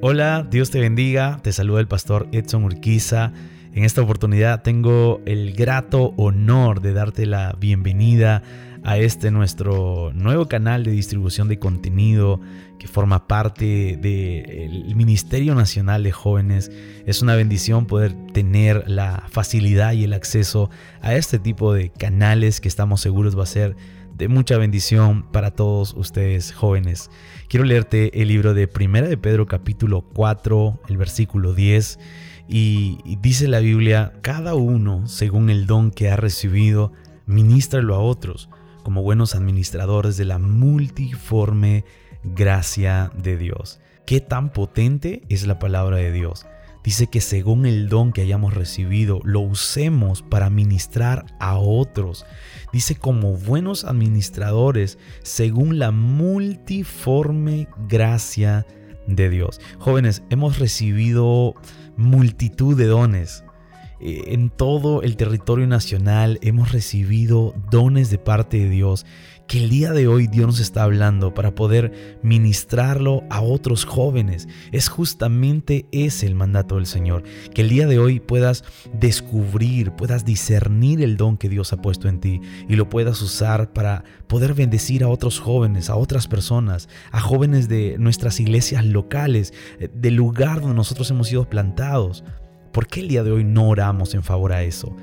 Hola, Dios te bendiga. Te saluda el pastor Edson Urquiza. En esta oportunidad tengo el grato honor de darte la bienvenida a este nuestro nuevo canal de distribución de contenido que forma parte del Ministerio Nacional de Jóvenes. Es una bendición poder tener la facilidad y el acceso a este tipo de canales que estamos seguros va a ser de mucha bendición para todos ustedes jóvenes. Quiero leerte el libro de Primera de Pedro capítulo 4, el versículo 10 y, dice la Biblia, cada uno según el don que ha recibido, ministralo a otros como buenos administradores de la multiforme gracia de Dios. ¿Qué tan potente es la palabra de Dios? Dice que según el don que hayamos recibido, lo usemos para ministrar a otros. Dice como buenos administradores, según la multiforme gracia de Dios. Jóvenes, hemos recibido multitud de dones. Eh, en todo el territorio nacional hemos recibido dones de parte de Dios que el día de hoy Dios nos está hablando para poder ministrarlo a otros jóvenes. Es justamente ese el mandato del Señor, que el día de hoy puedas descubrir, puedas discernir el don que Dios ha puesto en ti y lo puedas usar para poder bendecir a otros jóvenes, a otras personas, a jóvenes de nuestras iglesias locales, eh, del lugar donde nosotros hemos sido plantados. ¿Por qué el día de hoy no oramos en favor a eso?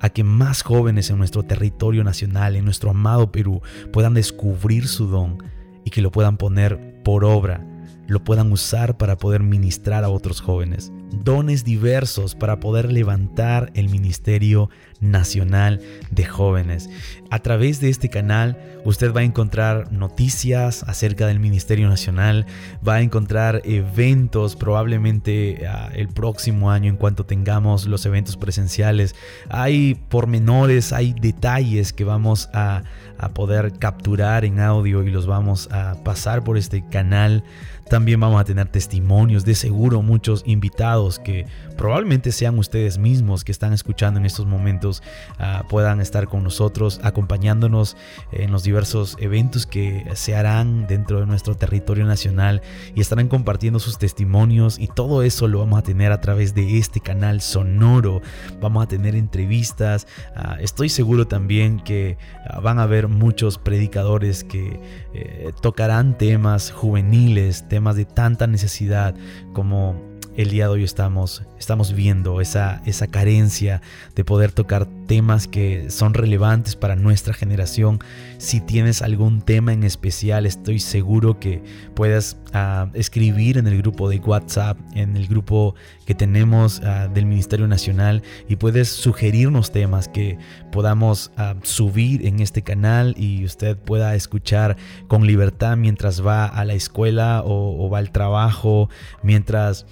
A que más jóvenes en nuestro territorio nacional, en nuestro amado Perú, puedan descubrir su don y que lo puedan poner por obra, lo puedan usar para poder ministrar a otros jóvenes. Dones diversos para poder levantar el ministerio nacional de jóvenes. A través de este canal usted va a encontrar noticias acerca del Ministerio Nacional, va a encontrar eventos probablemente ah, el próximo año en cuanto tengamos los eventos presenciales. Hay pormenores, hay detalles que vamos a, a poder capturar en audio y los vamos a pasar por este canal. También vamos a tener testimonios, de seguro muchos invitados que probablemente sean ustedes mismos que están escuchando en estos momentos ah, puedan estar con nosotros acompañándonos en los diversos eventos que se harán dentro de nuestro territorio nacional y estarán compartiendo sus testimonios y todo eso lo vamos a tener a través de este canal sonoro. Vamos a tener entrevistas. Ah, estoy seguro también que ah, van a haber muchos predicadores que eh, tocarán temas juveniles, temas de tanta necesidad como el día de hoy estamos, estamos viendo esa, esa carencia de poder tocar temas que son relevantes para nuestra generación. Si tienes algún tema en especial, estoy seguro que puedas ah, escribir en el grupo de WhatsApp, en el grupo que tenemos ah, del Ministerio Nacional y puedes sugerirnos temas que podamos ah, subir en este canal y usted pueda escuchar con libertad mientras va a la escuela o, o va al trabajo, mientras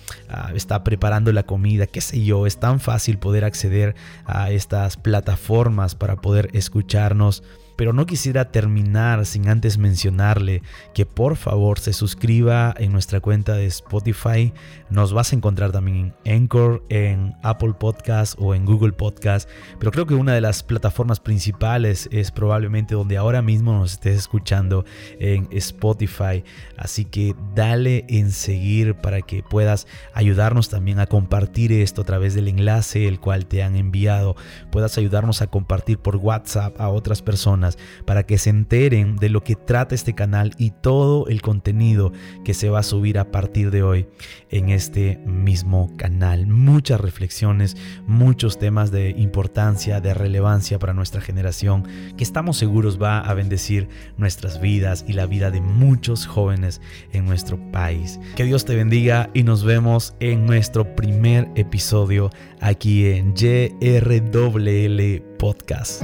está preparando la comida, qué sé yo. Es tan fácil poder acceder a estas plataformas para poder escucharnos pero no quisiera terminar sin antes mencionarle que por favor se suscriba en nuestra cuenta de Spotify. Nos vas a encontrar también en Anchor, en Apple Podcast o en Google Podcast. Pero creo que una de las plataformas principales es probablemente donde ahora mismo nos estés escuchando en Spotify. Así que dale en seguir para que puedas ayudarnos también a compartir esto a través del enlace el cual te han enviado. Puedas ayudarnos a compartir por WhatsApp a otras personas para que se enteren de lo que trata este canal y todo el contenido que se va a subir a partir de hoy en este mismo canal. Muchas reflexiones, muchos temas de importancia, de relevancia para nuestra generación, que estamos seguros va a bendecir nuestras vidas y la vida de muchos jóvenes en nuestro país. Que Dios te bendiga y nos vemos en nuestro primer episodio aquí en JRWL Podcast.